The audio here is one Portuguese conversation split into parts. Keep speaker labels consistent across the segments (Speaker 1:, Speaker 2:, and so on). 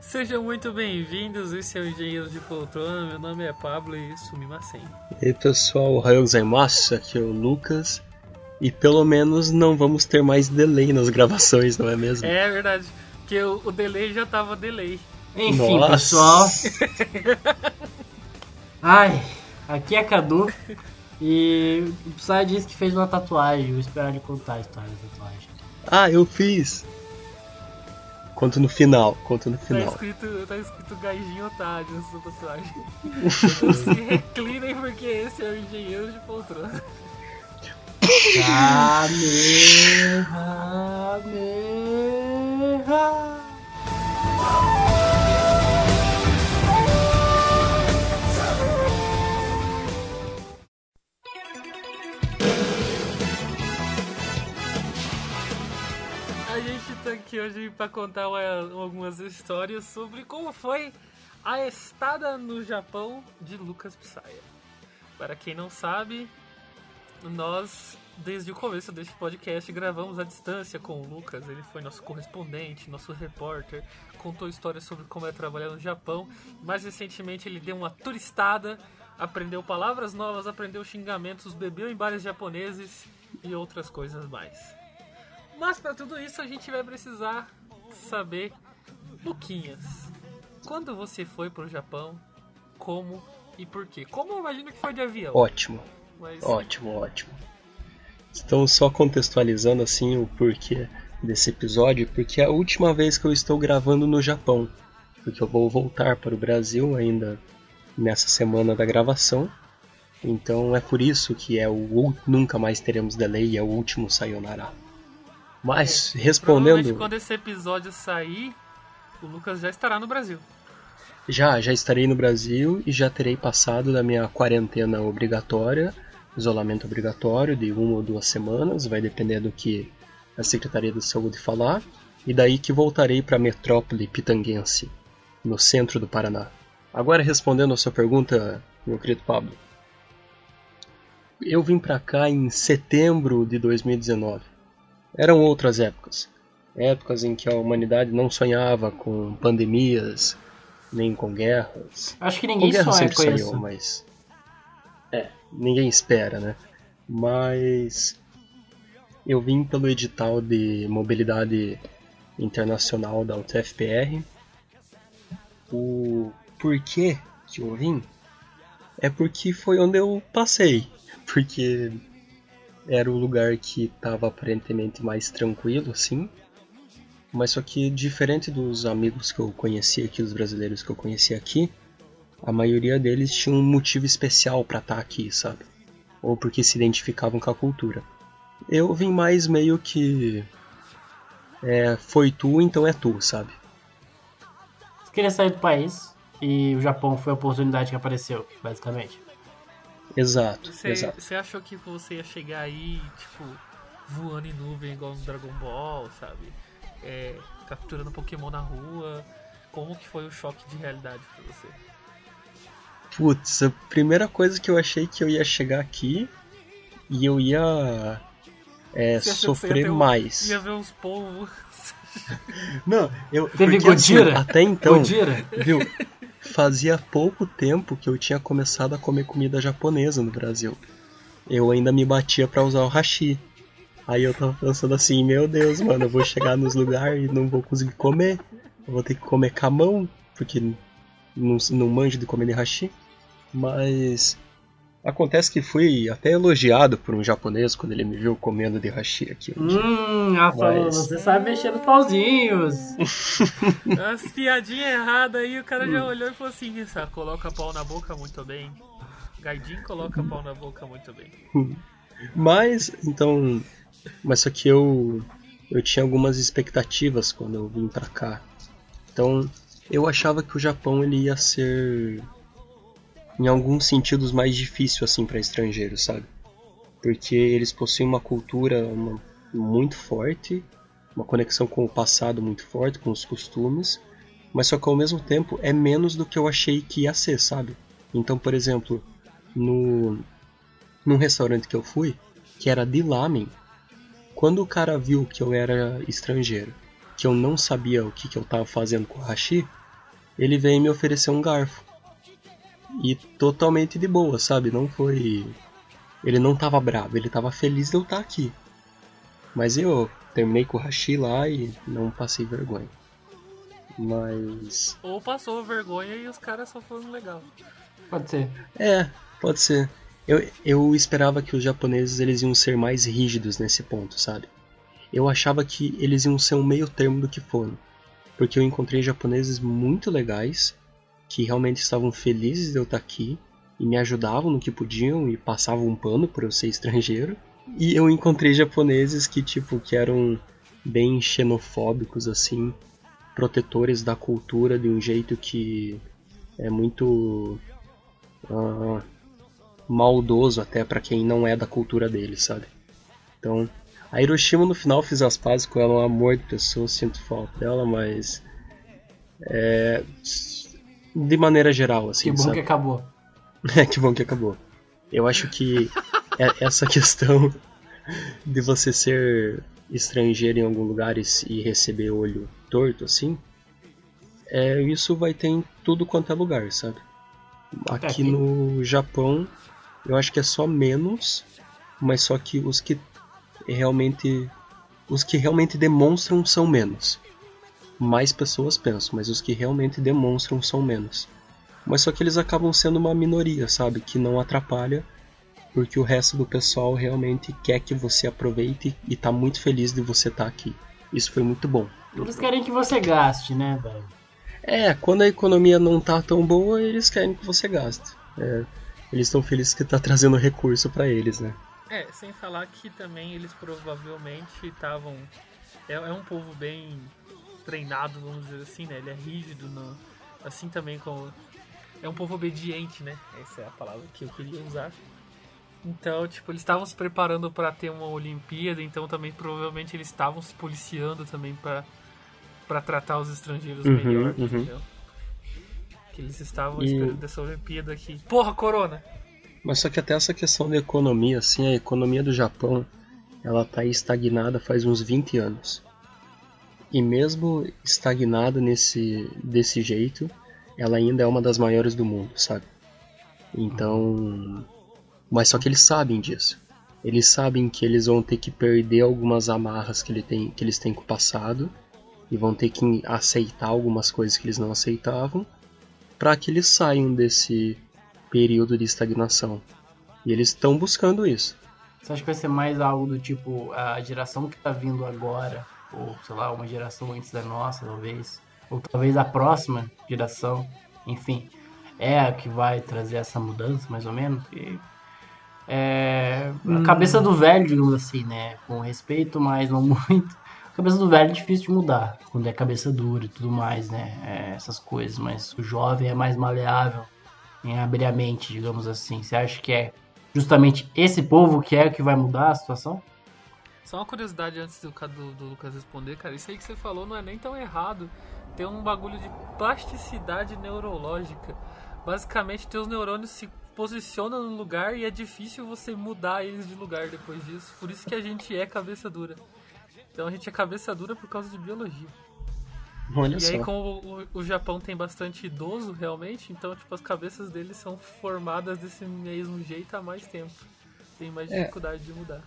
Speaker 1: Sejam muito bem-vindos, esse é o Engenheiro de Poltrona, meu nome é Pablo e Sumimasen.
Speaker 2: E aí pessoal, Raio Zaimasu, aqui é o Lucas. E pelo menos não vamos ter mais delay nas gravações, não é mesmo?
Speaker 1: É verdade, porque o, o delay já tava delay.
Speaker 3: Enfim,
Speaker 2: Nossa.
Speaker 3: pessoal. Ai, aqui é Cadu. E o Psy disse que fez uma tatuagem. Vou esperar ele contar a história da tatuagem.
Speaker 2: Ah, eu fiz! Conto no final, conto no
Speaker 1: Tá
Speaker 2: final.
Speaker 1: escrito, tá escrito Gaijin Otário nessa tatuagem. Então se reclinem porque esse é o Engenheiro de Poltrona.
Speaker 3: Kamehameha.
Speaker 1: Tá aqui hoje pra contar uma- algumas histórias sobre como foi a estada no Japão de Lucas Psaia. Para quem não sabe, nós, desde o começo deste podcast, gravamos à distância com o Lucas. Ele foi nosso correspondente, nosso repórter, contou histórias sobre como é trabalhar no Japão. Mais recentemente, ele deu uma turistada, aprendeu palavras novas, aprendeu xingamentos, bebeu em bares japoneses e outras coisas mais. Mas para tudo isso a gente vai precisar saber, Luquinhas, quando você foi pro Japão, como e por quê? Como eu imagino que foi de avião.
Speaker 2: Ótimo,
Speaker 1: mas
Speaker 2: ótimo, ótimo. Então, só contextualizando assim o porquê desse episódio, porque é a última vez que eu estou gravando no Japão. Porque eu vou voltar para o Brasil ainda nessa semana da gravação. Então é por isso que é o nunca mais teremos delay, é o último Sayonara. Mas
Speaker 1: provavelmente
Speaker 2: respondendo,
Speaker 1: quando esse episódio sair, o Lucas já estará no Brasil.
Speaker 2: já já estarei no Brasil e já terei passado da minha quarentena obrigatória, isolamento obrigatório de uma ou duas semanas, vai depender do que a Secretaria de Saúde falar, e daí que voltarei para a metrópole pitanguense, no centro do Paraná. Agora respondendo a sua pergunta, meu querido Pablo. Eu vim para cá em setembro de 2019. Eram outras épocas. Épocas em que a humanidade não sonhava com pandemias, nem com guerras.
Speaker 3: Acho que
Speaker 2: Com
Speaker 3: ninguém
Speaker 2: guerra
Speaker 3: sonha
Speaker 2: sempre
Speaker 3: com
Speaker 2: sonhou,
Speaker 3: isso.
Speaker 2: mas. É, ninguém espera, né? Mas. Eu vim pelo edital de mobilidade internacional da UTFPR. O porquê que eu vim é porque foi onde eu passei. Porque era o lugar que estava aparentemente mais tranquilo, assim. Mas só que diferente dos amigos que eu conheci aqui, dos brasileiros que eu conheci aqui, a maioria deles tinha um motivo especial pra estar aqui, sabe? Ou porque se identificavam com a cultura. Eu vim mais meio que. É, foi tu, então é tu, sabe?
Speaker 3: Você queria sair do país e o Japão foi a oportunidade que apareceu, basicamente.
Speaker 2: Exato,
Speaker 1: Você,
Speaker 2: exato.
Speaker 1: você achou que você ia chegar aí, tipo, voando em nuvem igual no Dragon Ball, sabe? É, capturando Pokémon na rua. Como que foi o choque de realidade pra você?
Speaker 2: Putz, a primeira coisa que eu achei que eu ia chegar aqui e eu ia é, sofrer
Speaker 1: ter um-
Speaker 2: mais.
Speaker 1: Ia ver uns polvos.
Speaker 2: Não, eu
Speaker 3: Teve
Speaker 2: porque, assim,
Speaker 3: Godira?
Speaker 2: até então,
Speaker 3: Godira?
Speaker 2: viu? Fazia pouco tempo que eu tinha começado a comer comida japonesa no Brasil. Eu ainda me batia pra usar o hashi. Aí eu tava pensando assim, meu Deus, mano, eu vou chegar nos lugares e não vou conseguir comer. Eu vou ter que comer com a mão, porque não, não manjo de comer de hashi. Mas acontece que fui até elogiado por um japonês quando ele me viu comendo de hashi aqui. um.
Speaker 3: Hum, falou,
Speaker 2: Mas-
Speaker 3: você sabe mexer nos pauzinhos.
Speaker 1: As piadinhas erradas aí, o cara
Speaker 2: Hum.
Speaker 1: já olhou e falou assim: essa, coloca pau na boca muito bem. Gaidin coloca pau na boca muito bem.
Speaker 2: Mas, então. Mas só que eu. Eu tinha algumas expectativas quando eu vim pra cá. Então, eu achava que o Japão ele ia ser. Em alguns sentidos mais difícil assim para estrangeiros, sabe? Porque eles possuem uma cultura uma- muito forte, uma conexão com o passado muito forte, com os costumes, mas só que ao mesmo tempo é menos do que eu achei que ia ser, sabe? Então, por exemplo, no num restaurante que eu fui, que era de lamen, quando o cara viu que eu era estrangeiro, que eu não sabia o que, que eu estava fazendo com o hashi, ele veio me oferecer um garfo. E totalmente de boa, sabe? Não foi. Ele não tava bravo, ele tava feliz de eu estar aqui. Mas eu terminei com o hashi lá e não passei vergonha. Mas.
Speaker 1: Ou passou vergonha e os caras só foram legal.
Speaker 3: Pode ser.
Speaker 2: É, pode ser. Eu, eu esperava que os japoneses eles iam ser mais rígidos nesse ponto, sabe? Eu achava que eles iam ser um meio termo do que foram. Porque eu encontrei japoneses muito legais, que realmente estavam felizes de eu estar aqui, e me ajudavam no que podiam e passavam um pano por eu ser estrangeiro. E eu encontrei japoneses que, tipo, que eram bem xenofóbicos, assim, protetores da cultura de um jeito que é muito uh, maldoso até para quem não é da cultura deles, sabe? Então, a Hiroshima no final fiz as pazes com ela, um amor de pessoa, sinto falta dela, mas é, de maneira geral, assim.
Speaker 3: Que bom
Speaker 2: sabe?
Speaker 3: que acabou.
Speaker 2: É, que bom que acabou. Eu acho que é essa questão de você ser estrangeiro em algum lugar e, e receber olho torto, assim, é, isso vai ter em tudo quanto é lugar, sabe? Aqui,
Speaker 3: Aqui.
Speaker 2: no Japão, eu acho que é só menos, mas só que os que realmente os que realmente demonstram são menos. Mais pessoas pensam, mas os que realmente demonstram são menos. Mas só que eles acabam sendo uma minoria, sabe? Que não atrapalha, porque o resto do pessoal realmente quer que você aproveite e tá muito feliz de você estar aqui. Isso foi muito bom.
Speaker 3: Eles querem que você gaste, né, velho?
Speaker 2: É, quando a economia não tá tão boa, eles querem que você gaste. É, eles estão felizes que tá trazendo recurso para eles, né?
Speaker 1: É, sem falar que também eles provavelmente estavam. É, é um povo bem treinado, vamos dizer assim, né? Ele é rígido, no, assim também como. É um povo obediente, né? Essa é a palavra que eu queria usar. Então, tipo, eles estavam se preparando para ter uma Olimpíada, então também provavelmente eles estavam se policiando também para para tratar os estrangeiros
Speaker 2: Uhum,
Speaker 1: melhor,
Speaker 2: uhum.
Speaker 1: entendeu? Que eles estavam
Speaker 2: E-
Speaker 1: esperando dessa Olimpíada aqui. Porra, Corona!
Speaker 2: Mas só que até essa questão da economia, assim, a economia do Japão, ela tá estagnada faz uns 20 anos. E mesmo estagnada nesse desse jeito, ela ainda é uma das maiores do mundo, sabe? Então, mas só que eles sabem disso. Eles sabem que eles vão ter que perder algumas amarras que, ele tem, que eles têm com o passado e vão ter que aceitar algumas coisas que eles não aceitavam para que eles saiam desse período de estagnação. E eles estão buscando isso.
Speaker 3: Você acha que vai ser mais algo do tipo a geração que tá vindo agora, ou sei lá, uma geração antes da nossa, talvez, ou talvez a próxima geração, enfim, é a que vai trazer essa mudança, mais ou menos? E, é, a cabeça do velho, digamos assim, né? Com respeito, mas não muito. A cabeça do velho é difícil de mudar, quando é cabeça dura e tudo mais, né? É, essas coisas, mas o jovem é mais maleável em abrir a mente, digamos assim. Você acha que é justamente esse povo que é o que vai mudar a situação?
Speaker 1: Só uma curiosidade antes do, do, do Lucas responder, cara. Isso aí que você falou não é nem tão errado. Tem um bagulho de plasticidade neurológica. Basicamente, teus neurônios se posicionam no lugar e é difícil você mudar eles de lugar depois disso. Por isso que a gente é cabeça dura. Então a gente é cabeça dura por causa de biologia.
Speaker 2: Olha
Speaker 1: E
Speaker 2: só.
Speaker 1: aí, como o, o Japão tem bastante idoso, realmente, então, tipo, as cabeças deles são formadas desse mesmo jeito há mais tempo. Tem mais
Speaker 2: É.
Speaker 1: dificuldade de mudar.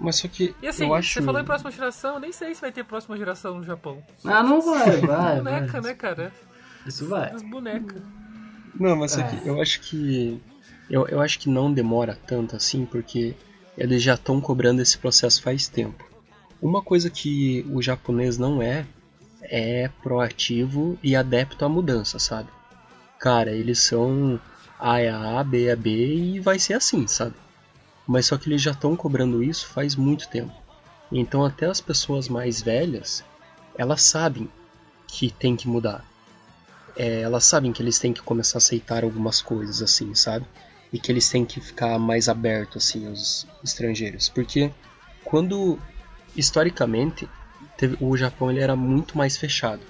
Speaker 2: Mas só que
Speaker 1: E assim,
Speaker 2: eu acho
Speaker 1: você falou em próxima geração, eu nem sei se vai ter próxima geração no Japão.
Speaker 3: Ah, não vai, vai.
Speaker 1: boneca,
Speaker 3: vai.
Speaker 1: né, cara?
Speaker 3: Isso vai.
Speaker 1: As bonecas.
Speaker 2: Não, mas só
Speaker 3: É.
Speaker 2: que eu acho que eu, eu acho que não demora tanto assim, porque eles já estão cobrando esse processo faz tempo. Uma coisa que o japonês não é é proativo e adepto à mudança, sabe? Cara, eles são A é A, B é B e vai ser assim, sabe? Mas só que eles já estão cobrando isso faz muito tempo. Então até as pessoas mais velhas, elas sabem que tem que mudar é, elas sabem que eles têm que começar a aceitar algumas coisas assim, sabe? E que eles têm que ficar mais abertos assim aos estrangeiros, porque quando historicamente teve, o Japão ele era muito mais fechado.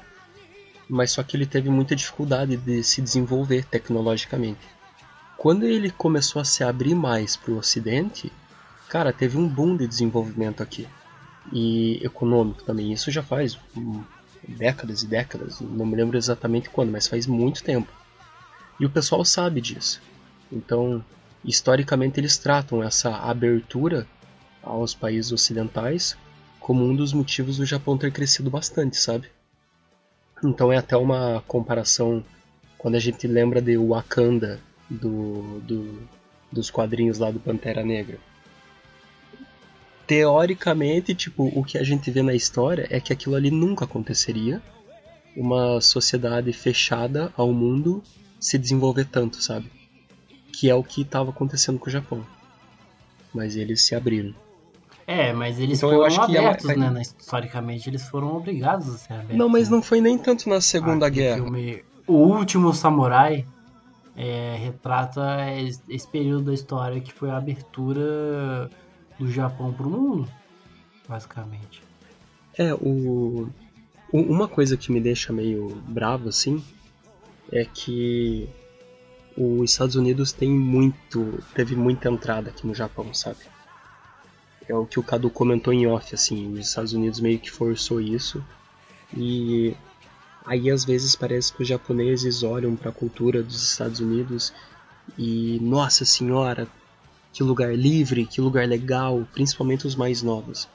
Speaker 2: mas só que ele teve muita dificuldade de se desenvolver tecnologicamente. Quando ele começou a se abrir mais para o Ocidente, cara, teve um boom de desenvolvimento aqui e econômico também. Isso já faz hum, décadas e décadas, não me lembro exatamente quando, mas faz muito tempo. E o pessoal sabe disso. Então, historicamente, eles tratam essa abertura aos países ocidentais como um dos motivos do Japão ter crescido bastante, sabe? Então é até uma comparação quando a gente lembra de Wakanda do, do, dos quadrinhos lá do Pantera Negra. Teoricamente, tipo, o que a gente vê na história é que aquilo ali nunca aconteceria. Uma sociedade fechada ao mundo se desenvolver tanto, sabe? Que é o que estava acontecendo com o Japão. Mas eles se abriram.
Speaker 3: É, mas eles então, foram abertos, é... né? Historicamente, eles foram obrigados a ser abertos.
Speaker 2: Não, mas né? não foi nem tanto na Segunda ah, Guerra.
Speaker 3: Filme, o Último Samurai é, retrata esse período da história que foi a abertura do Japão para o mundo, basicamente.
Speaker 2: É, o... uma coisa que me deixa meio bravo, assim, é que os Estados Unidos tem muito, teve muita entrada aqui no Japão, sabe? É o que o Cadu comentou em off, assim, os Estados Unidos meio que forçou isso. E aí às vezes parece que os japoneses olham para a cultura dos Estados Unidos e, nossa senhora, que lugar livre, que lugar legal, principalmente os mais novos.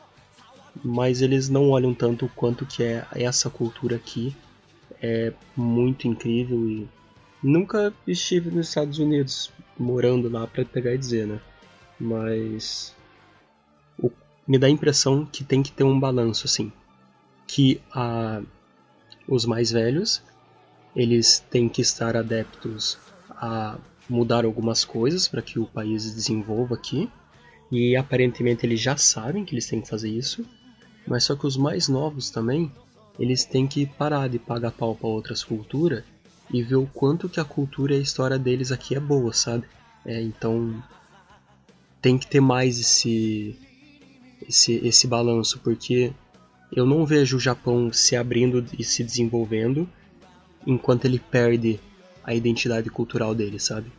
Speaker 2: Mas eles não olham tanto quanto que é essa cultura aqui. É muito incrível e nunca estive nos Estados Unidos morando lá para pegar e dizer, né? Mas me dá a impressão que tem que ter um balanço assim, que a, os mais velhos. Eles têm que estar adeptos a mudar algumas coisas para que o país desenvolva aqui. E aparentemente eles já sabem que eles têm que fazer isso, mas só que os mais novos também eles têm que parar de pagar pau para outras culturas e ver o quanto que a cultura e a história deles aqui é boa, sabe? É, então tem que ter mais esse esse, esse balanço, porque eu não vejo o Japão se abrindo e se desenvolvendo enquanto ele perde a identidade cultural dele, sabe?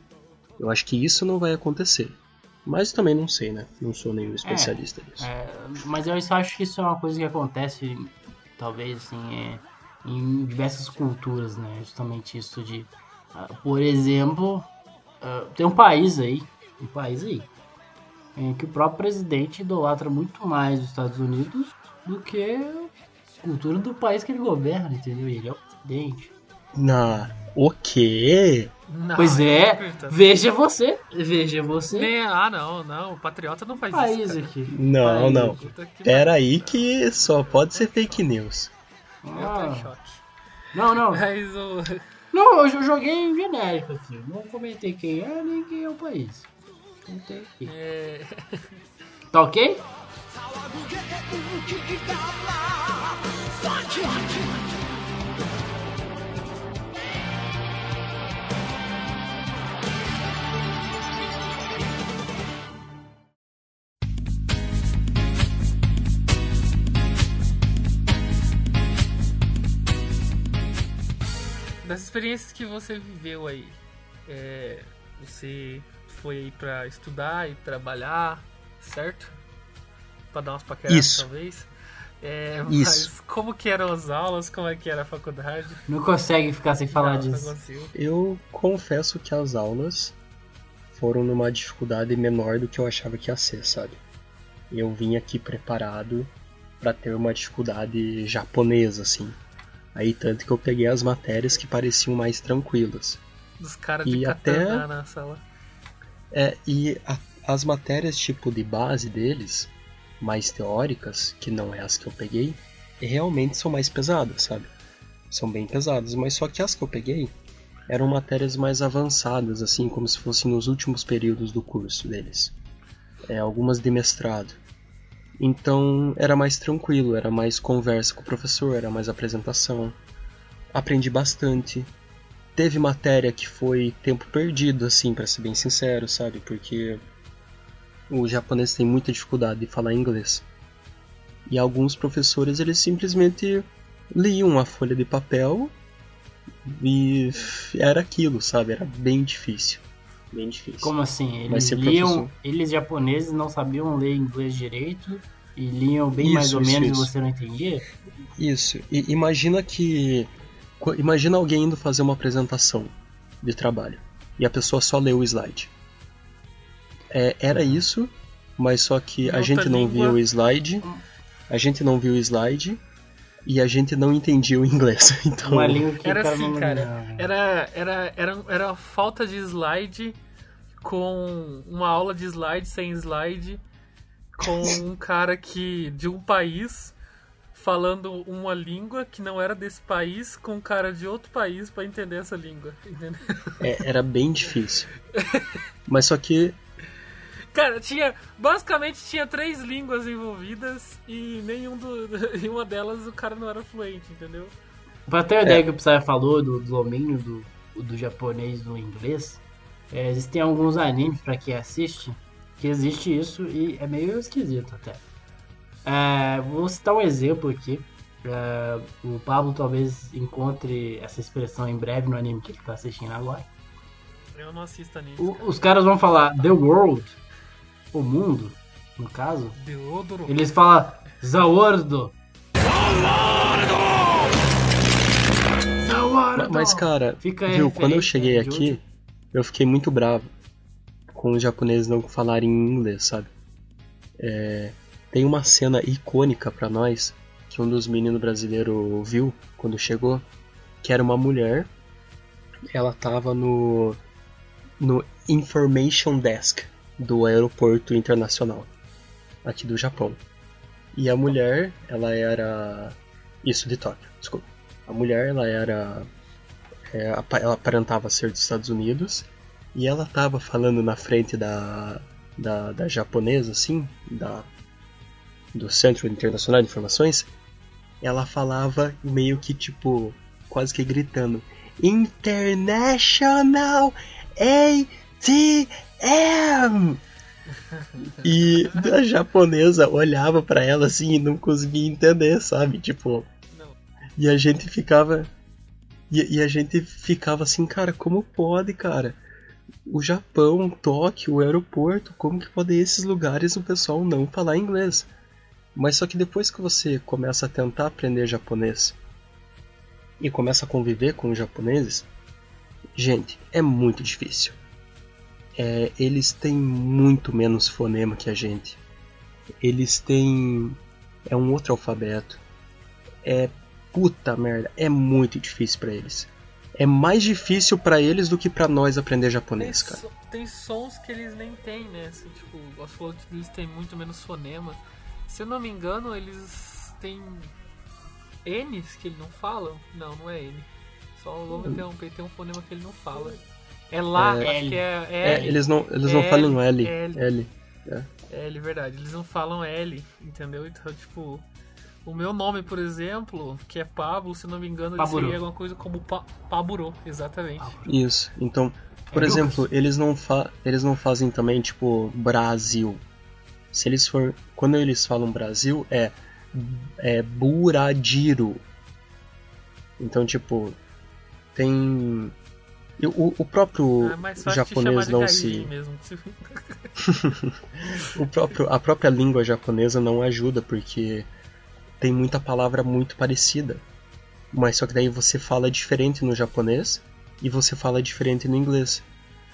Speaker 2: Eu acho que isso não vai acontecer. Mas também não sei, né? Não sou nenhum especialista
Speaker 3: é,
Speaker 2: nisso.
Speaker 3: É, mas eu só acho que isso é uma coisa que acontece, talvez, assim, é, em diversas culturas, né? Justamente isso de. Uh, por exemplo, uh, tem um país aí, um país aí, em que o próprio presidente idolatra muito mais os Estados Unidos do que a cultura do país que ele governa, entendeu? Ele é o presidente.
Speaker 2: Na o quê?
Speaker 3: Não, pois é, veja você, veja você.
Speaker 1: Nem, ah, não, não, o patriota não faz
Speaker 3: país
Speaker 1: isso.
Speaker 3: Aqui.
Speaker 2: Não, país não. Pera aí que só pode ser fake news.
Speaker 3: Ah. Não, não.
Speaker 1: Mas o...
Speaker 3: Não, eu joguei em genérico aqui. Não comentei quem é nem quem é o país. É... Tá ok?
Speaker 1: Das experiências que você viveu aí, é, você foi aí pra estudar e trabalhar, certo? Pra dar umas paqueradas,
Speaker 2: Isso.
Speaker 1: talvez. É, mas Isso. como que eram as aulas, como é que era a faculdade?
Speaker 3: Não consegue ficar sem falar não, disso. Não
Speaker 2: eu confesso que as aulas foram numa dificuldade menor do que eu achava que ia ser, sabe? Eu vim aqui preparado para ter uma dificuldade japonesa, assim. Aí tanto que eu peguei as matérias que pareciam mais tranquilas.
Speaker 1: Dos caras de e até na sala.
Speaker 2: É, e a, as matérias tipo de base deles, mais teóricas, que não é as que eu peguei, realmente são mais pesadas, sabe? São bem pesadas, mas só que as que eu peguei eram matérias mais avançadas, assim, como se fossem nos últimos períodos do curso deles. É, algumas de mestrado. Então era mais tranquilo, era mais conversa com o professor, era mais apresentação. Aprendi bastante, teve matéria que foi tempo perdido, assim, para ser bem sincero, sabe? Porque o japonês tem muita dificuldade de falar inglês. E alguns professores, eles simplesmente liam a folha de papel E era aquilo, sabe? Era bem difícil. Bem difícil.
Speaker 3: Como assim? Eles liam,
Speaker 2: professor.
Speaker 3: eles japoneses não sabiam ler inglês direito e liam bem
Speaker 2: Isso,
Speaker 3: mais ou
Speaker 2: isso,
Speaker 3: menos
Speaker 2: isso.
Speaker 3: e você não entendia?
Speaker 2: Isso. E imagina que. qu- Imagina alguém indo fazer uma apresentação de trabalho e a pessoa só leu o slide. É, era isso, mas só que a gente não
Speaker 1: língua.
Speaker 2: via o slide, a gente não viu o slide e a gente não entendia o inglês. Então,
Speaker 3: Uma língua que
Speaker 1: Era assim, cara. Era, era, era, era falta de slide com uma aula de slide sem slide com um cara que de um país falando uma língua que não era desse país com um cara de outro país pra entender essa língua,
Speaker 2: é, era bem difícil. Mas só que
Speaker 1: Cara, tinha basicamente tinha três línguas envolvidas e nenhum do, em uma delas o cara não era fluente, entendeu?
Speaker 3: Pra ter a ideia que o Psy falou do domínio do, do japonês no inglês, é, existem alguns animes pra quem assiste que existe isso e é meio esquisito até. É, vou citar um exemplo aqui. É, o Pablo talvez encontre essa expressão em breve no anime que ele tá assistindo agora.
Speaker 1: Eu não assisto anime.
Speaker 3: O- os caras vão falar The World, o mundo, no caso.
Speaker 1: Deodoro.
Speaker 3: Eles falam Zawordo. Zawordo.
Speaker 2: Mas, cara,
Speaker 3: Fica
Speaker 2: viu, quando eu cheguei aqui,
Speaker 3: hoje.
Speaker 2: eu fiquei muito bravo com os japoneses não falarem inglês, sabe? É, tem uma cena icônica pra nós que um dos meninos brasileiros viu quando chegou, que era uma mulher. Ela tava no no Information Desk do aeroporto internacional aqui do Japão. E a mulher, ela era isso de Tóquio, desculpa. A mulher, ela era é, ela aparentava ser dos Estados Unidos e ela tava falando na frente da, da, da japonesa, assim, da, do Centro Internacional de Informações. Ela falava meio que tipo, quase que gritando: International ATM! E a japonesa olhava pra ela assim e não conseguia entender, sabe? Tipo,
Speaker 1: Não.
Speaker 2: e a gente ficava. E, e a gente ficava assim, cara, como pode, cara? O Japão, Tóquio, o aeroporto, como que pode esses lugares o pessoal não falar inglês? Mas só que depois que você começa a tentar aprender japonês e começa a conviver com os japoneses, gente, é muito difícil. É, eles têm muito menos fonema que a gente. Eles têm. É um outro alfabeto. É puta merda, é muito difícil pra eles. É mais difícil pra eles do que pra nós aprender
Speaker 1: Tem,
Speaker 2: japonês, cara.
Speaker 1: so- tem sons que eles nem têm, né? Assim, tipo, você falou que eles têm muito menos fonema. Se eu não me engano, eles têm N's que eles não falam. Não, não é N. Só vamos interromper, tem um fonema que ele não fala. É lá,
Speaker 2: É,
Speaker 1: acho que é
Speaker 2: É,
Speaker 1: L.
Speaker 2: eles não, eles não falam L.
Speaker 1: L.
Speaker 2: L.
Speaker 1: É L, verdade. Eles não falam L, entendeu? Então, tipo, o meu nome, por exemplo, que é Pablo, se não me engano, ele
Speaker 3: Paburo.
Speaker 1: seria alguma coisa como pa Paburô, exatamente.
Speaker 2: Isso. Então, por
Speaker 3: É,
Speaker 2: exemplo, eles não, fa eles não fazem também, tipo, Brasil. Se eles for. Quando eles falam Brasil, é. É Buradiro. Então, tipo. Tem. E O, o próprio
Speaker 1: é te chamar
Speaker 2: japonês não se. O próprio, a própria língua japonesa não ajuda, porque tem muita palavra muito parecida. Mas só que daí você fala diferente no japonês e você fala diferente no inglês.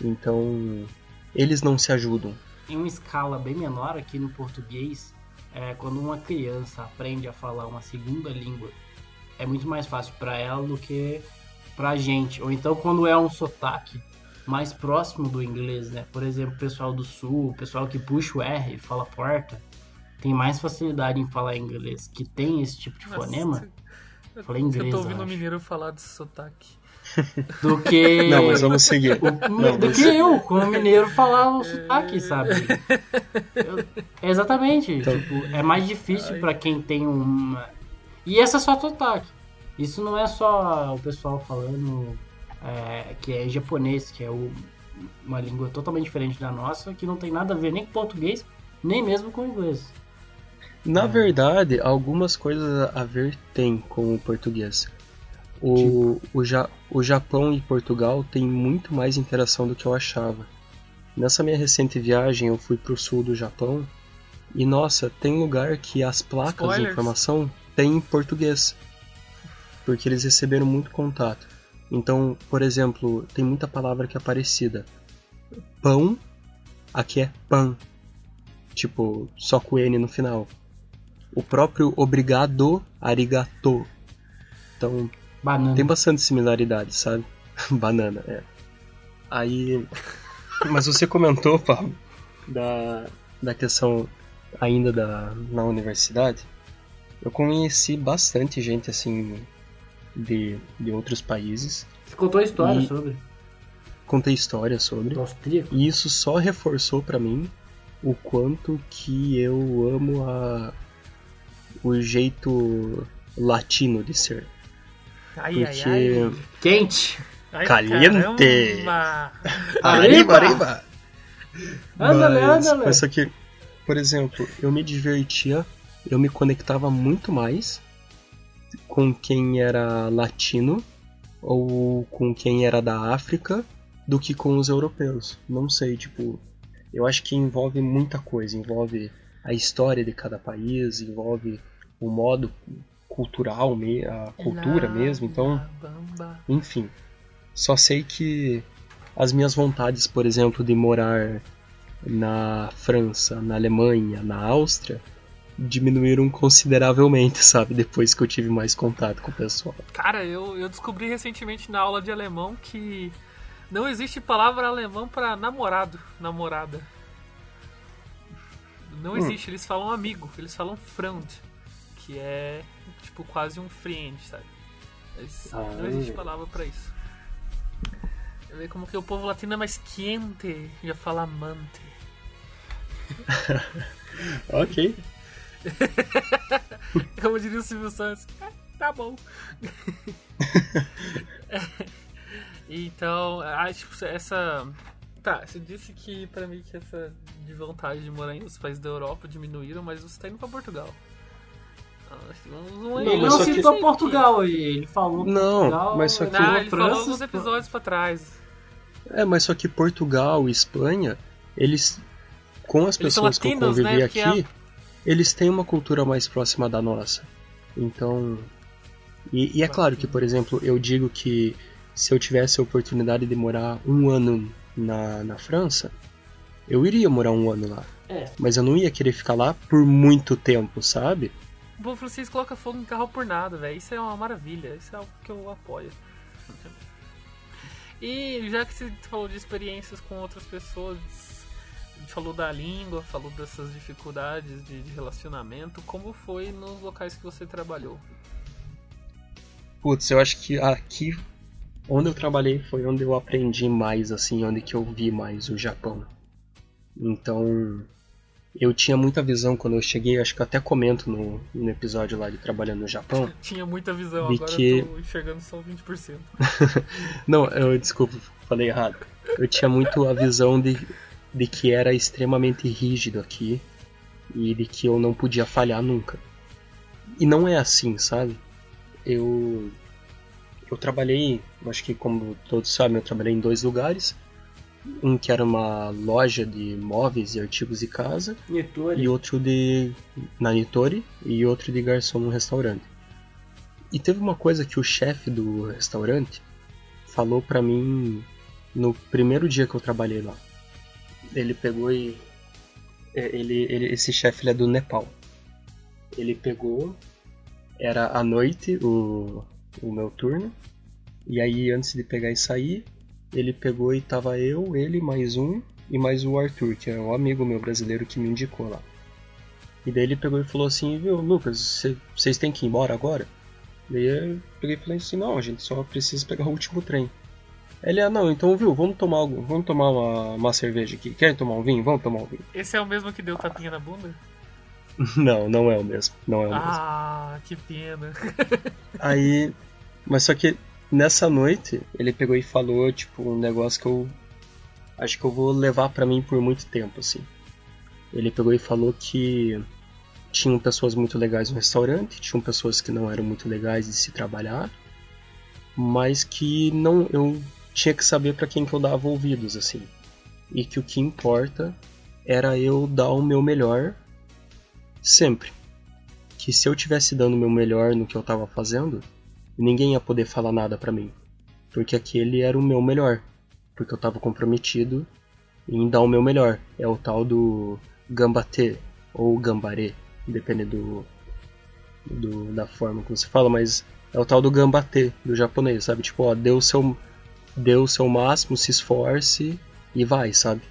Speaker 2: Então, eles não se ajudam.
Speaker 3: Em uma escala bem menor aqui no português, é, quando uma criança aprende a falar uma segunda língua, é muito mais fácil para ela do que pra gente. Ou então quando é um sotaque mais próximo do inglês, né? Por exemplo, o pessoal do sul, o pessoal que puxa o R e fala porta, tem mais facilidade em falar inglês, que tem esse tipo de fonema,
Speaker 1: Eu,
Speaker 3: Falei
Speaker 1: eu
Speaker 3: inglês,
Speaker 1: tô
Speaker 3: eu
Speaker 1: ouvindo o
Speaker 3: acho.
Speaker 1: mineiro falar de sotaque.
Speaker 3: do que
Speaker 2: Não, mas vamos seguir. Não,
Speaker 3: do
Speaker 2: mas-
Speaker 3: que eu, como mineiro, falar o sotaque, sabe? Eu- exatamente.
Speaker 2: Então-
Speaker 3: Tipo, é mais difícil pra quem tem uma. E essa é só sotaque. Isso não é só o pessoal falando é, que é japonês, que é o- uma língua totalmente diferente da nossa, que não tem nada a ver nem com português, nem mesmo com inglês.
Speaker 2: Na verdade, algumas coisas a ver tem com o português. O, o, ja, o Japão e Portugal têm muito mais interação do que eu achava. Nessa minha recente viagem eu fui pro sul do Japão e nossa, tem lugar que as placas
Speaker 1: Spoilers.
Speaker 2: de informação têm em português. Porque eles receberam muito contato. Então, por exemplo, tem muita palavra que é parecida. Pão, aqui é pan. Tipo, só com N no final. O próprio obrigado, arigato. Então,
Speaker 3: Banana.
Speaker 2: tem bastante similaridade, sabe? Banana, é. Aí. Mas você comentou, Pablo, da, da questão ainda da, na universidade. Eu conheci bastante gente assim de, de outros países.
Speaker 3: Você contou a história
Speaker 2: E-
Speaker 3: sobre
Speaker 2: Contei histórias sobre.
Speaker 3: austríaco?
Speaker 2: E isso só reforçou pra mim o quanto que eu amo a o jeito latino de ser.
Speaker 1: Ai, ai,
Speaker 2: Porque
Speaker 1: ai.
Speaker 3: Quente.
Speaker 1: ai
Speaker 2: Caliente.
Speaker 3: Arriba!
Speaker 2: arriba.
Speaker 3: Ándale,
Speaker 2: mas,
Speaker 3: ándale.
Speaker 2: mas só que, por exemplo, eu me divertia, eu me conectava muito mais com quem era latino ou com quem era da África do que com os europeus. Não sei, tipo, eu acho que envolve muita coisa, envolve a história de cada país, envolve o modo cultural, a cultura mesmo, então
Speaker 1: bamba.
Speaker 2: enfim, só sei que as minhas vontades, por exemplo, de morar na França, na Alemanha, na Áustria, diminuíram consideravelmente, sabe? Depois que eu tive mais contato com o pessoal.
Speaker 1: Cara, eu, eu descobri recentemente na aula de alemão que não existe palavra alemão pra namorado, namorada. Não
Speaker 2: Hum.
Speaker 1: existe, eles falam amigo, eles falam Freund, que é tipo quase um friend, sabe? Mas
Speaker 2: Ah.
Speaker 1: Não existe palavra pra isso. Vê como que o povo latino é mais quente, já fala amante.
Speaker 2: Ok.
Speaker 1: Como diria o Silvio Santos, "É, tá bom. então, acho que essa. Tá, você disse que pra mim que essa de vontade de morar em outros países da Europa diminuíram, mas você tá indo pra Portugal. Ah, que não, é
Speaker 3: Ele não
Speaker 2: que-
Speaker 3: citou Portugal aí, ele falou
Speaker 2: Não,
Speaker 3: Portugal,
Speaker 2: mas só que-
Speaker 1: Não, ele
Speaker 3: França,
Speaker 1: falou alguns episódios pra trás.
Speaker 2: É, mas só que Portugal e Espanha, eles, com as
Speaker 1: Eles
Speaker 2: pessoas que eu
Speaker 1: latinos, né?
Speaker 2: convivi
Speaker 1: Porque
Speaker 2: aqui, eles têm uma cultura mais próxima da nossa. Então. E, e é claro que, por exemplo, eu digo que se eu tivesse a oportunidade de morar um ano na, na França, eu iria morar um ano lá.
Speaker 3: É.
Speaker 2: Mas eu não ia querer ficar lá por muito tempo, sabe?
Speaker 1: O povo francês coloca fogo em carro por nada, velho. Isso é uma maravilha. Isso é algo que eu apoio. E já que você falou de experiências com outras pessoas, a gente falou da língua, falou dessas dificuldades de, de relacionamento, como foi nos locais que você trabalhou?
Speaker 2: Putz, eu acho que aqui onde eu trabalhei foi onde eu aprendi mais, assim, onde que eu vi mais o Japão. Então, eu tinha muita visão quando eu cheguei, acho que eu até comento no, no episódio lá de Trabalhando no Japão.
Speaker 1: Tinha muita visão,
Speaker 2: De
Speaker 1: agora
Speaker 2: que-
Speaker 1: eu tô enxergando só 20%.
Speaker 2: Não, eu desculpa, falei errado. Eu tinha muito a visão de, de que era extremamente rígido aqui e de que eu não podia falhar nunca. E não é assim, sabe? Eu eu trabalhei, acho que como todos sabem, eu trabalhei em dois lugares. Um que era uma loja de móveis e artigos de casa
Speaker 3: Nitori.
Speaker 2: e outro de na Nitori e outro de garçom num restaurante. E teve uma coisa que o chefe do restaurante falou pra mim no primeiro dia que eu trabalhei lá. Ele pegou e é, ele, ele esse chefe é do Nepal. Ele pegou era à noite o o meu turno e aí antes de pegar e sair ele pegou e tava eu, ele mais um e mais o Arthur, que é um amigo meu brasileiro que me indicou lá. E daí ele pegou e falou assim, viu, Lucas, cê- vocês têm que ir embora agora? Daí eu peguei e falei assim, não, a gente só precisa pegar o último trem. Ele, ah não, então viu, vamos tomar algo, vamos tomar uma, uma cerveja aqui. Querem tomar um vinho? Vamos tomar um vinho.
Speaker 1: Esse é o mesmo que deu tapinha na bunda?
Speaker 2: não, não é o mesmo. Não é o mesmo.
Speaker 1: Ah, que pena.
Speaker 2: Aí. Mas só que nessa noite ele pegou e falou, tipo, um negócio que eu acho que eu vou levar pra mim por muito tempo, assim. Ele pegou e falou que tinham pessoas muito legais no restaurante, tinham pessoas que não eram muito legais de se trabalhar, mas que não eu tinha que saber para quem que eu dava ouvidos assim. E que o que importa era eu dar o meu melhor sempre. Que se eu tivesse dando o meu melhor no que eu estava fazendo, ninguém ia poder falar nada para mim, porque aquele era o meu melhor, porque eu estava comprometido em dar o meu melhor. É o tal do gambate ou gambaré, dependendo do, do, da forma como você fala, mas é o tal do gambate do japonês, sabe? Tipo, ó, deu o seu, deu o seu máximo, se esforce e vai, sabe?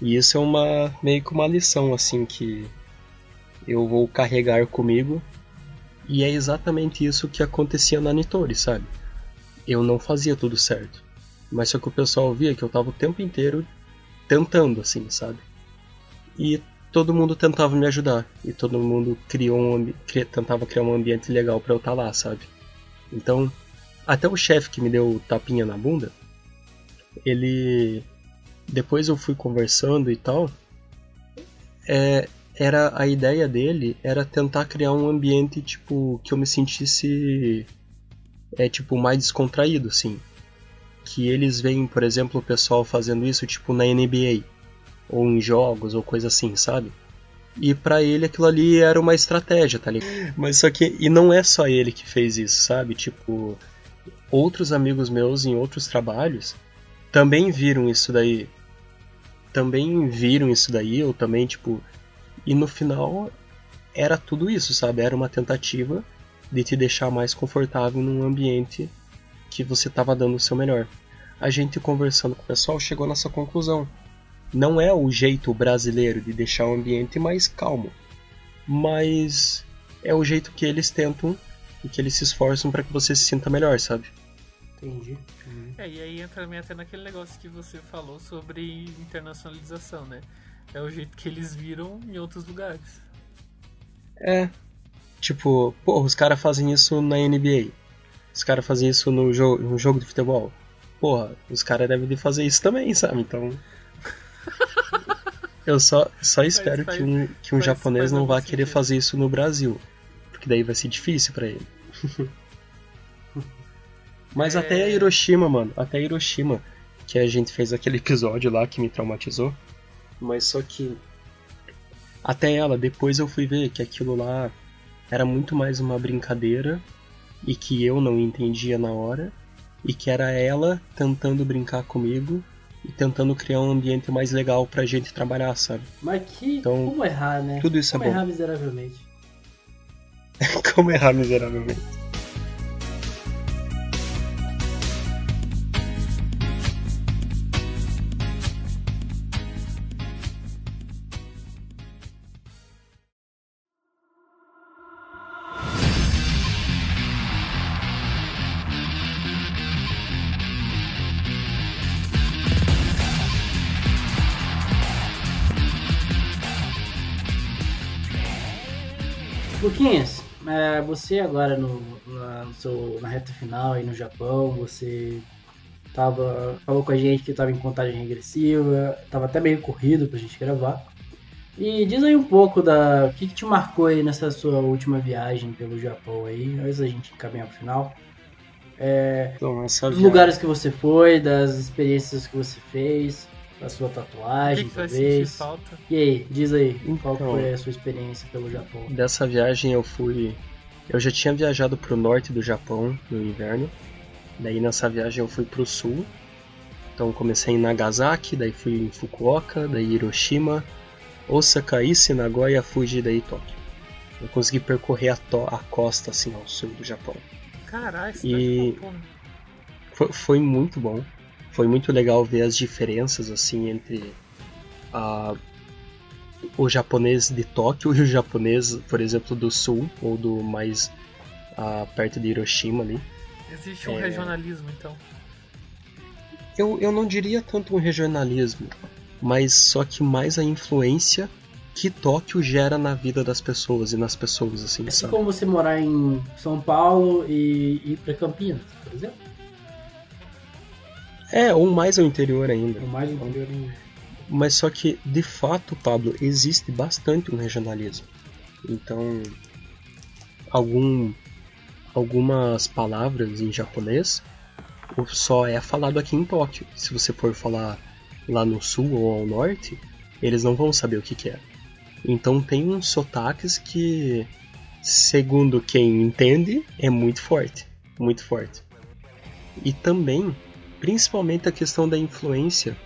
Speaker 2: E isso é uma meio que uma lição assim que eu vou carregar comigo. E é exatamente isso que acontecia na Nitori, sabe? Eu não fazia tudo certo. Mas só que o pessoal via que eu tava o tempo inteiro tentando, assim, sabe? E todo mundo tentava me ajudar. E todo mundo criou um, tentava criar um ambiente legal para eu estar tá lá, sabe? Então, até o chefe que me deu tapinha na bunda, ele. Depois eu fui conversando e tal. É, era a ideia dele era tentar criar um ambiente tipo que eu me sentisse é tipo mais descontraído assim que eles veem por exemplo o pessoal fazendo isso tipo na NBA ou em jogos ou coisa assim sabe e para ele aquilo ali era uma estratégia tá ligado mas só que e não é só ele que fez isso sabe tipo outros amigos meus em outros trabalhos também viram isso daí também viram isso daí ou também tipo e no final era tudo isso, sabe? Era uma tentativa de te deixar mais confortável num ambiente que você estava dando o seu melhor. A gente conversando com o pessoal chegou nessa conclusão. Não é o jeito brasileiro de deixar o ambiente mais calmo, mas é o jeito que eles tentam e que eles se esforçam para que você se sinta melhor, sabe?
Speaker 3: Entendi.
Speaker 1: Uhum. É, e aí entra também até naquele negócio que você falou sobre internacionalização, né? É o jeito que eles viram em outros lugares.
Speaker 2: É. Tipo, pô, os caras fazem isso na NBA. Os caras fazem isso no, jo no jogo de futebol. Porra, os caras devem fazer isso também, sabe? Então. Eu só, só espero faz, que um, que um faz, japonês faz não vá querer fazer isso no Brasil. Porque daí vai ser difícil para ele. Mas é... até Hiroshima, mano. Até Hiroshima. Que a gente fez aquele episódio lá que me traumatizou. Mas só que até ela, depois eu fui ver que aquilo lá era muito mais uma brincadeira e que eu não entendia na hora e que era ela tentando brincar comigo e tentando criar um ambiente mais legal pra gente trabalhar, sabe?
Speaker 3: Mas que então, como errar, né?
Speaker 2: Tudo isso
Speaker 3: como
Speaker 2: é bom.
Speaker 3: errar miseravelmente.
Speaker 2: como errar miseravelmente.
Speaker 3: Luquinhas, é, você agora no, na, no seu, na reta final aí no Japão, você tava, falou com a gente que estava em contagem regressiva, estava até meio corrido pra gente gravar. E diz aí um pouco da. O que, que te marcou aí nessa sua última viagem pelo Japão aí, antes da gente encaminhar pro final. É,
Speaker 2: então,
Speaker 3: dos viagem... lugares que você foi, das experiências que você fez, a sua tatuagem, que talvez. E aí, diz aí, então, qual foi a sua experiência pelo Japão?
Speaker 2: Dessa viagem eu fui. Eu já tinha viajado pro norte do Japão no inverno. Daí nessa viagem eu fui pro sul. Então comecei em Nagasaki, daí fui em Fukuoka, daí Hiroshima, Osaka, Ise, Nagoya, Fuji, daí Tóquio. Eu consegui percorrer a, a costa assim ao sul do Japão.
Speaker 1: Caralho,
Speaker 2: e
Speaker 1: tá
Speaker 2: foi, foi muito bom foi muito legal ver as diferenças assim entre a, o japonês de Tóquio e o japonês, por exemplo, do sul ou do mais a, perto de Hiroshima ali.
Speaker 1: Existe um é... regionalismo então?
Speaker 2: Eu, eu não diria tanto um regionalismo, mas só que mais a influência que Tóquio gera na vida das pessoas e nas pessoas, assim,
Speaker 3: assim como você morar em São Paulo e ir para Campinas, por exemplo?
Speaker 2: É, ou mais ao interior ainda.
Speaker 3: Ou mais ao interior ainda.
Speaker 2: Mas só que, de fato, Pablo, existe bastante um regionalismo. Então, algum, algumas palavras em japonês só é falado aqui em Tóquio. Se você for falar lá no sul ou ao norte, eles não vão saber o que, que é. Então tem uns sotaques que, segundo quem entende, é muito forte. Muito forte. E também, principalmente a questão da influência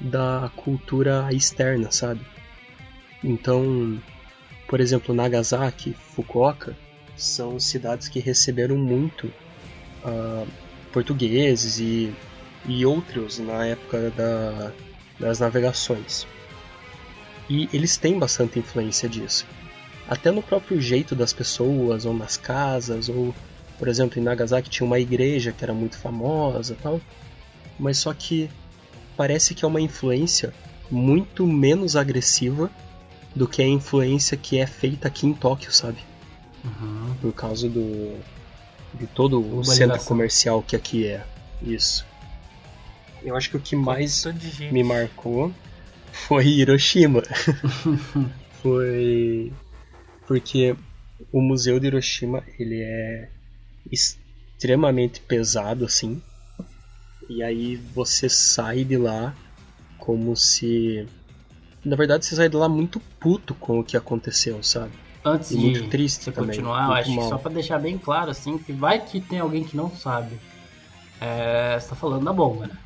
Speaker 2: da cultura externa, sabe? Então, por exemplo, Nagasaki, Fukuoka são cidades que receberam muito uh, portugueses e, e outros na época da, das navegações. E eles têm bastante influência disso. Até no próprio jeito das pessoas, ou nas casas, ou, por exemplo, em Nagasaki tinha uma igreja que era muito famosa tal. Mas só que parece que é uma influência muito menos agressiva do que a influência que é feita aqui em Tóquio, sabe?
Speaker 3: Uhum.
Speaker 2: Por causa do de todo o centro comercial que aqui é. Isso. Eu acho que o que mais me marcou foi Hiroshima. foi porque o museu de Hiroshima ele é extremamente pesado assim. E aí você sai de lá como se na verdade você sai de lá muito puto com o que aconteceu, sabe?
Speaker 3: Antes
Speaker 2: e
Speaker 3: de
Speaker 2: muito triste
Speaker 3: você
Speaker 2: também,
Speaker 3: continuar, eu acho que
Speaker 2: mal.
Speaker 3: só pra deixar bem claro, assim, que vai que tem alguém que não sabe. É, você tá falando da bomba, né?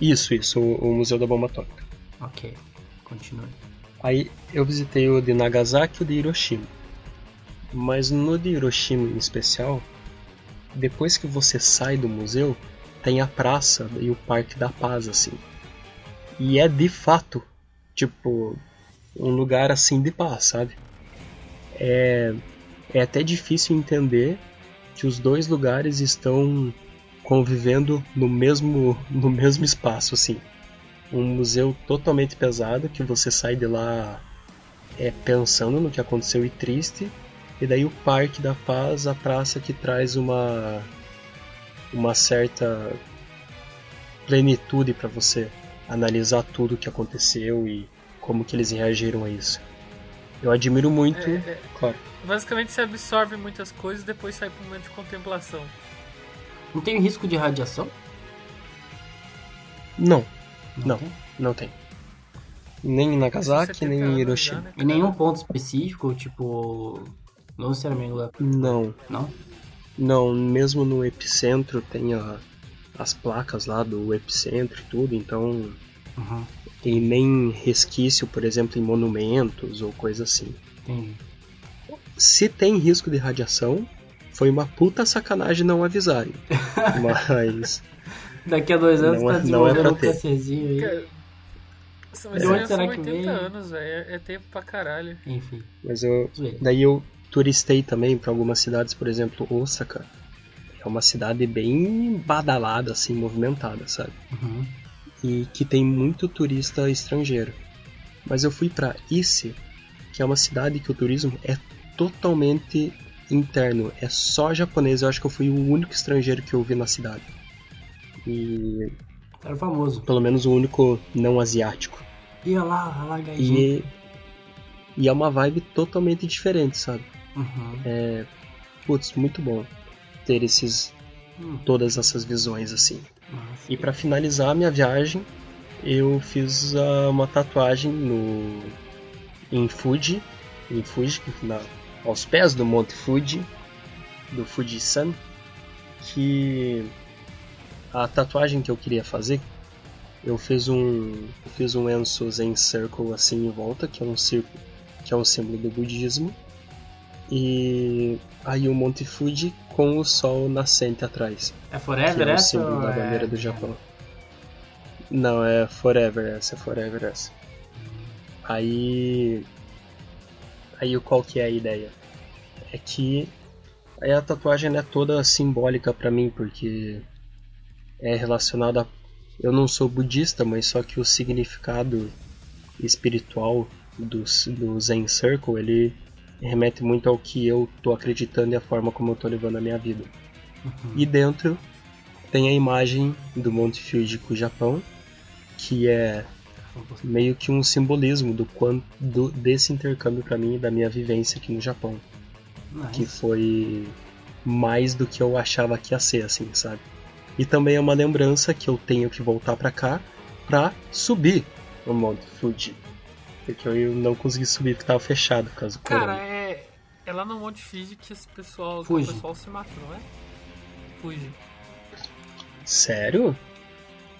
Speaker 2: Isso, isso, o, o Museu da Bomba Atômica.
Speaker 3: Ok, continue.
Speaker 2: Aí eu visitei o de Nagasaki e o de Hiroshima. Mas no de Hiroshima em especial, depois que você sai do museu, tem a praça e o Parque da Paz, assim. E é de fato, tipo, um lugar assim de paz, sabe? É, é até difícil entender que os dois lugares estão convivendo no mesmo, no mesmo espaço, assim. Um museu totalmente pesado que você sai de lá é, pensando no que aconteceu e triste, e daí o Parque da Paz, a praça que traz uma uma certa plenitude para você analisar tudo o que aconteceu e como que eles reagiram a isso. Eu admiro muito,
Speaker 1: É, é,
Speaker 2: claro.
Speaker 1: basicamente você absorve muitas coisas e depois sai para um momento de contemplação.
Speaker 3: Não tem risco de radiação?
Speaker 2: Não, não,
Speaker 3: tem?
Speaker 2: não tem. Nem em Nagasaki,
Speaker 1: 70
Speaker 2: nem em Hiroshima.
Speaker 1: né,
Speaker 3: Em nenhum ponto específico, tipo. Não necessariamente.
Speaker 2: Não,
Speaker 3: Não?
Speaker 2: Não, mesmo no epicentro tem a- as placas lá do epicentro e tudo, então
Speaker 3: Uhum.
Speaker 2: e nem resquício, por exemplo, em monumentos ou coisa assim.
Speaker 3: Entendi.
Speaker 2: Se tem risco de radiação, foi uma puta sacanagem não avisarem. Mas
Speaker 3: Daqui a dois anos
Speaker 2: Não é-
Speaker 3: tá
Speaker 2: não é
Speaker 3: desenvolvendo
Speaker 2: pra
Speaker 3: um
Speaker 2: ter.
Speaker 3: câncerzinho aí.
Speaker 1: Cara, Mas
Speaker 3: De onde será
Speaker 1: são
Speaker 3: que
Speaker 1: 80
Speaker 3: veio?
Speaker 1: anos, velho. É, é tempo pra caralho.
Speaker 3: Enfim.
Speaker 2: Mas eu. Daí eu turistei também para algumas cidades, por exemplo, Osaka. É uma cidade bem badalada, assim, movimentada, sabe?
Speaker 3: Uhum.
Speaker 2: E que tem muito turista estrangeiro. Mas eu fui para Ise, que é uma cidade que o turismo é totalmente interno, é só japonês. Eu acho que eu fui o único estrangeiro que eu vi na cidade. E
Speaker 3: Era famoso.
Speaker 2: pelo menos o único não asiático.
Speaker 3: Ia lá, lá.
Speaker 2: E, e é uma vibe totalmente diferente, sabe?
Speaker 3: Uhum.
Speaker 2: É, putz, muito bom ter esses
Speaker 3: Hum,
Speaker 2: todas essas visões assim.
Speaker 3: massa.
Speaker 2: E para finalizar a minha viagem, eu fiz ah, uma tatuagem no em Fuji, em Fuji, na, aos pés do Monte Fuji, do Fuji-san, que a tatuagem que eu queria fazer, eu fiz um eu fiz um Enso Zen Circle assim em volta, que é um círculo, que é um símbolo do budismo. E aí o Monte Fuji com o sol nascente atrás
Speaker 3: É Forever
Speaker 2: é o
Speaker 3: essa?
Speaker 2: símbolo da
Speaker 3: é-
Speaker 2: bandeira do Japão. Não, é Forever essa, é Forever essa. Aí. Aí qual que é a ideia? É que aí a tatuagem é toda simbólica pra mim, porque é relacionada a. Eu não sou budista, mas só que o significado espiritual do, do Zen Circle ele remete muito ao que eu tô acreditando e a forma como eu tô levando a minha vida.
Speaker 3: Uhum.
Speaker 2: E dentro tem a imagem do Monte Fuji com o Japão, que é meio que um simbolismo do quanto do, desse intercâmbio para mim e da minha vivência aqui no Japão, que
Speaker 3: Nice.
Speaker 2: foi mais do que eu achava que ia ser, assim, sabe? E também é uma lembrança que eu tenho que voltar para cá pra subir o Monte Fuji. Porque eu não consegui subir porque tava fechado por causa do
Speaker 1: Cara,
Speaker 2: corona.
Speaker 1: é. É lá no Monte Fuji que esse pessoal, que
Speaker 3: Fuji.
Speaker 1: o pessoal se mata, não é? Fuji.
Speaker 2: Sério?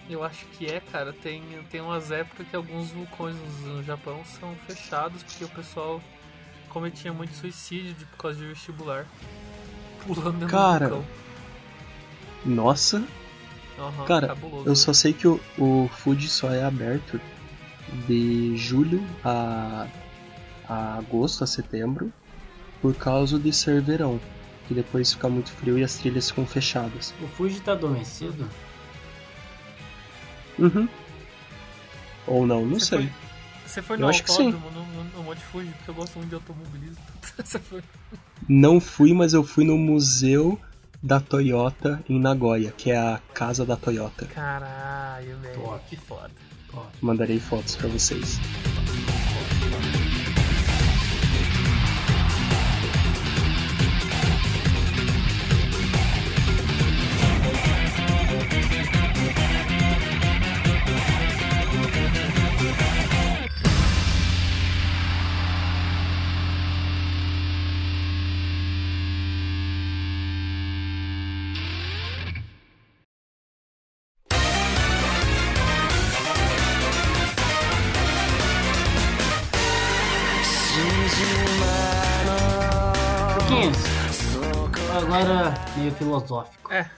Speaker 1: Eu acho que é, cara. Tem, tem umas épocas que alguns vulcões no Japão são fechados porque o pessoal cometia muito suicídio de- por causa de vestibular. Pulando dentro
Speaker 2: Cara,
Speaker 1: do vulcão.
Speaker 2: Nossa,
Speaker 1: Aham,
Speaker 2: cara,
Speaker 1: cabuloso.
Speaker 2: eu só sei que o, o Fuji só é aberto de julho a, a agosto, a setembro, por causa de ser verão. Que depois fica muito frio e as trilhas ficam fechadas.
Speaker 3: O Fuji tá adormecido?
Speaker 2: Uhum. Ou não, não
Speaker 1: Você
Speaker 2: sei.
Speaker 1: Foi, você foi
Speaker 2: Eu
Speaker 1: no
Speaker 2: acho que
Speaker 1: autódromo, no, no, no Monte Fuji, porque eu gosto muito de automobilismo. Você foi...
Speaker 2: Não fui, mas eu fui no museu da Toyota em Nagoya, que é a casa da Toyota.
Speaker 1: Caralho, velho. Que foda.
Speaker 2: Mandarei fotos pra vocês.
Speaker 3: Meio filosófico.
Speaker 1: É.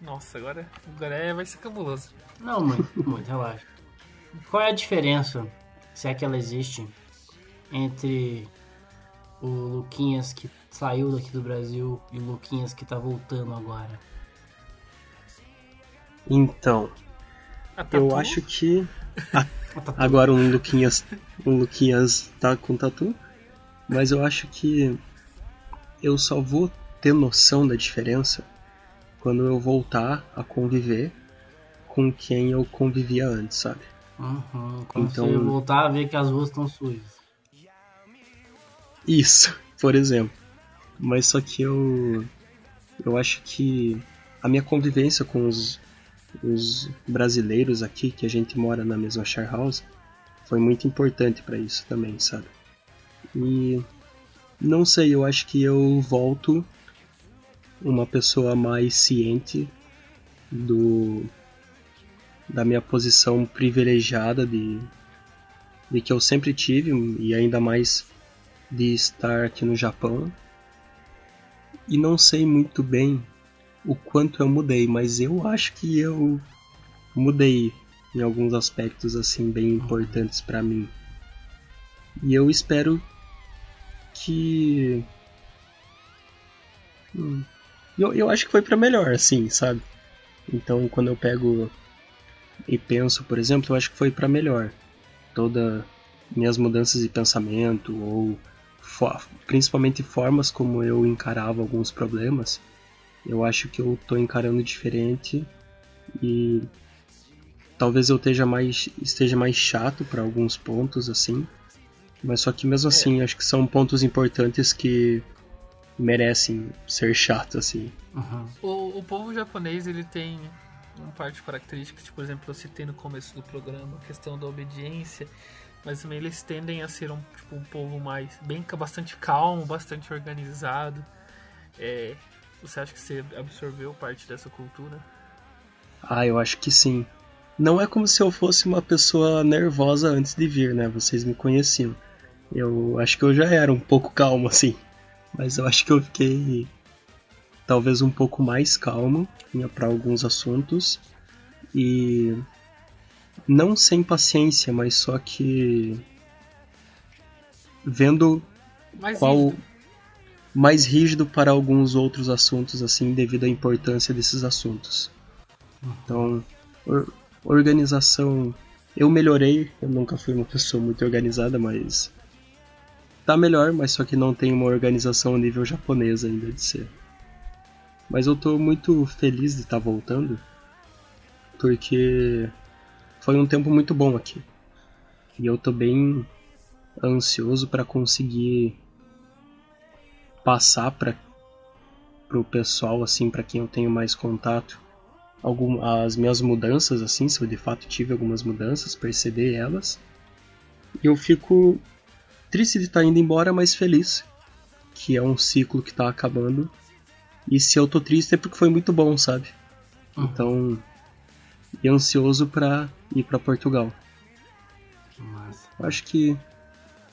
Speaker 1: Nossa, agora, agora é, vai ser cabuloso.
Speaker 3: Não muito, muito, relaxa. Qual é a diferença, se é que ela existe, entre o Luquinhas que saiu daqui do Brasil e o Luquinhas que tá voltando agora?
Speaker 2: Então,
Speaker 1: A
Speaker 2: eu
Speaker 1: tatu?
Speaker 2: acho que agora um Luquinhas, um Luquinhas tá com tatu, mas eu acho que eu só vou ter noção da diferença quando eu voltar a conviver com quem eu convivia antes, sabe?
Speaker 3: Uhum, quando
Speaker 2: Então-
Speaker 3: você voltar a ver que as ruas estão sujas.
Speaker 2: Isso, por exemplo. Mas só que eu. Eu acho que a minha convivência com os, os brasileiros aqui, que a gente mora na mesma share house, foi muito importante pra isso também, sabe? E. Não sei, eu acho que eu volto uma pessoa mais ciente do. da minha posição privilegiada de. de que eu sempre tive, e ainda mais de estar aqui no Japão e não sei muito bem o quanto eu mudei, mas eu acho que eu mudei em alguns aspectos assim bem importantes pra mim. E eu espero que Hum, eu, eu acho que foi pra melhor, assim, sabe? Então, quando eu pego e penso, por exemplo, eu acho que foi pra melhor. Toda minhas mudanças de pensamento ou fo- principalmente formas como eu encarava alguns problemas, eu acho que eu tô encarando diferente e talvez eu esteja mais esteja mais chato para alguns pontos assim, mas só que mesmo assim acho que são pontos importantes que merecem ser chato assim.
Speaker 3: Uhum.
Speaker 1: O, o povo japonês, ele tem uma parte característica, tipo, por exemplo, eu citei no começo do programa, a questão da obediência, mas também eles tendem a ser um, tipo, um povo mais, bem, bastante calmo, bastante organizado. É, você acha que você absorveu parte dessa cultura?
Speaker 2: Ah, eu acho que sim. Não é como se eu fosse uma pessoa nervosa antes de vir, né? Vocês me conheciam. Eu acho que eu já era um pouco calmo assim. Mas eu acho que eu fiquei talvez um pouco mais calmo para alguns assuntos e não sem paciência, mas só que vendo
Speaker 1: Mais
Speaker 2: qual
Speaker 1: rígido.
Speaker 2: mais rígido para alguns outros assuntos assim devido à importância desses assuntos. Então, or- organização, eu melhorei, eu nunca fui uma pessoa muito organizada, mas tá melhor, mas só que não tem uma organização nível japonês ainda de ser. Mas eu tô muito feliz de estar voltando, porque foi um tempo muito bom aqui. E eu tô bem ansioso para conseguir passar para pro pessoal assim, para quem eu tenho mais contato, algum, as minhas mudanças, assim, se eu de fato tive algumas mudanças, perceber elas. E eu fico triste de estar indo embora, mas feliz, que é um ciclo que está acabando. E se eu tô triste é porque foi muito bom, sabe?
Speaker 3: Uhum.
Speaker 2: Então, e ansioso para ir para Portugal.
Speaker 3: Massa.
Speaker 2: Acho que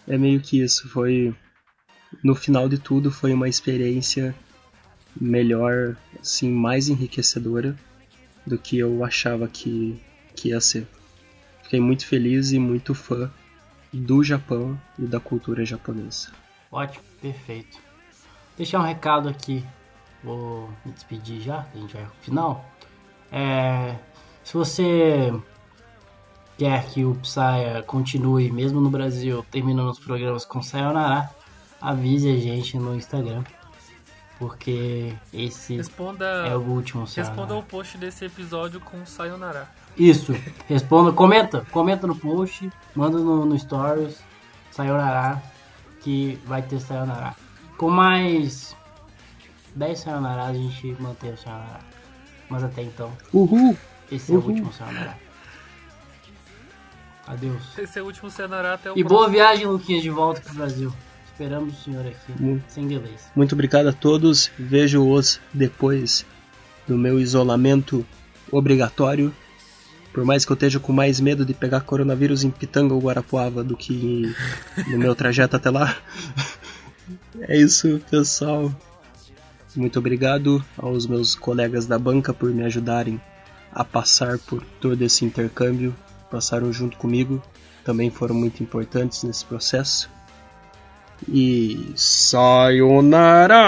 Speaker 2: é meio que isso. Foi no final de tudo foi uma experiência melhor, assim, mais enriquecedora do que eu achava que, que ia ser. Fiquei muito feliz e muito fã do Japão e da cultura japonesa.
Speaker 3: Ótimo, perfeito. Deixar um recado aqui. Vou me despedir já, a gente vai pro final. É, se você quer que o Psya continue, mesmo no Brasil, terminando os programas com Sayonara, avise a gente no Instagram. Porque esse
Speaker 1: Responda,
Speaker 3: é o último
Speaker 1: responda
Speaker 3: Sayonara.
Speaker 1: o post desse episódio com Sayonara.
Speaker 3: Isso, responda, comenta, comenta no post, manda no, no stories, Sayonara, que vai ter Sayonara. Com mais 10 Sayonara a gente mantém o Sayonara. Mas até então,
Speaker 2: Uhul!
Speaker 3: esse é o
Speaker 2: Uhul.
Speaker 3: último Sayonara. Adeus.
Speaker 1: Esse é o último Sayonara até o
Speaker 3: E
Speaker 1: próximo.
Speaker 3: boa viagem, Luquinhas, de volta pro Brasil. Esperamos o senhor aqui,
Speaker 2: Muito.
Speaker 3: sem delays.
Speaker 2: Muito obrigado a todos. Vejo-os depois do meu isolamento obrigatório. Por mais que eu esteja com mais medo de pegar coronavírus em Pitanga ou Guarapuava do que no meu trajeto até lá. É isso, pessoal. Muito obrigado aos meus colegas da banca por me ajudarem a passar por todo esse intercâmbio. Passaram junto comigo. Também foram muito importantes nesse processo. E sayonara!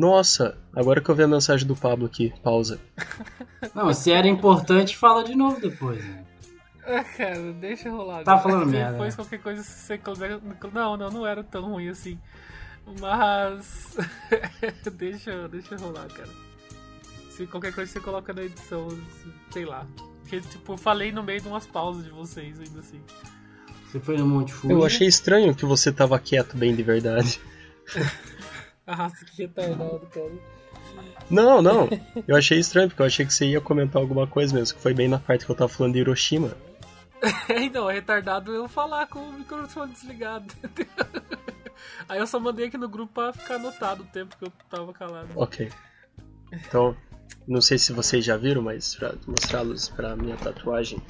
Speaker 2: Nossa, agora que eu vi a mensagem do Pablo aqui, pausa.
Speaker 3: Não, se era importante, fala de novo depois. Né?
Speaker 1: Ah, cara, deixa rolar.
Speaker 3: Tá falando merda,
Speaker 1: Depois
Speaker 3: né?
Speaker 1: qualquer coisa se você quiser. Não, não, não era tão ruim assim. Mas. deixa, deixa rolar, cara. Se qualquer coisa você coloca na edição, sei lá. Porque, tipo, eu falei no meio de umas pausas de vocês ainda assim.
Speaker 3: Você foi no Monte Fuji.
Speaker 2: Eu achei estranho que você tava quieto bem de verdade.
Speaker 1: Ah, que retardado, cara.
Speaker 2: Não, não. Eu achei estranho, porque eu achei que você ia comentar alguma coisa mesmo, que foi bem na parte que eu tava falando de Hiroshima.
Speaker 1: então, é retardado eu falar com o microfone desligado. Aí eu só mandei aqui no grupo pra ficar anotado o tempo que eu tava calado.
Speaker 2: Ok. Então, não sei se vocês já viram, mas pra mostrá-los pra minha tatuagem.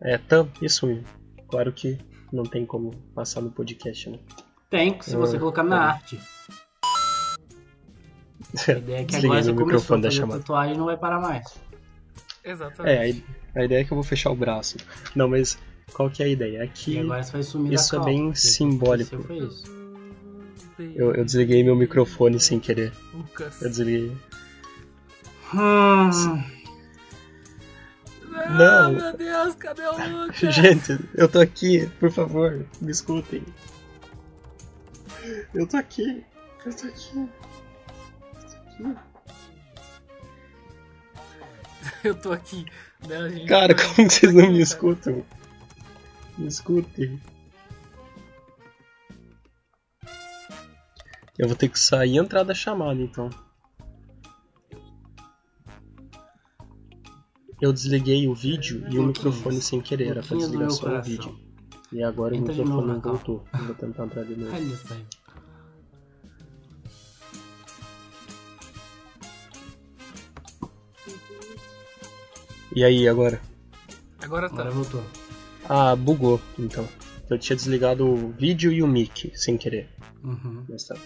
Speaker 2: É, tam, isso mesmo. Claro que não tem como passar no podcast, né?
Speaker 3: Tem, se você
Speaker 2: Ah,
Speaker 3: colocar na
Speaker 2: tá.
Speaker 3: arte. A ideia é que agora você começou a
Speaker 2: microfone da
Speaker 3: fazer
Speaker 2: chamada.
Speaker 3: tatuagem não vai parar mais.
Speaker 1: Exatamente.
Speaker 2: É, a, ideia é que eu vou fechar o braço. Não, mas qual que é a ideia? É que
Speaker 3: agora você vai sumir
Speaker 2: isso
Speaker 3: da
Speaker 2: é bem simbólico.
Speaker 3: aconteceu Foi isso.
Speaker 2: eu, eu desliguei meu microfone sem querer.
Speaker 1: Lucas.
Speaker 2: Eu desliguei.
Speaker 3: Hum,
Speaker 1: Ah,
Speaker 2: Não.
Speaker 1: meu Deus, cadê o Lucas?
Speaker 2: Gente, eu tô aqui, por favor, me escutem. Eu tô aqui, eu tô aqui. Eu tô aqui.
Speaker 1: Eu tô aqui. Né, gente
Speaker 2: Cara,
Speaker 1: vai-
Speaker 2: como vocês não me escutam? Me escutem. Eu vou ter que sair e entrar da chamada então. Eu desliguei o vídeo e o microfone sem querer, era pra desligar só o vídeo. E agora
Speaker 3: Entra
Speaker 2: o microfone não voltou. Vou tentar entrar de novo. E aí, agora?
Speaker 1: Agora tá.
Speaker 3: Agora voltou.
Speaker 2: Ah, bugou, então. Eu tinha desligado o vídeo e o mic sem querer.
Speaker 3: Uhum.
Speaker 2: Mas tá.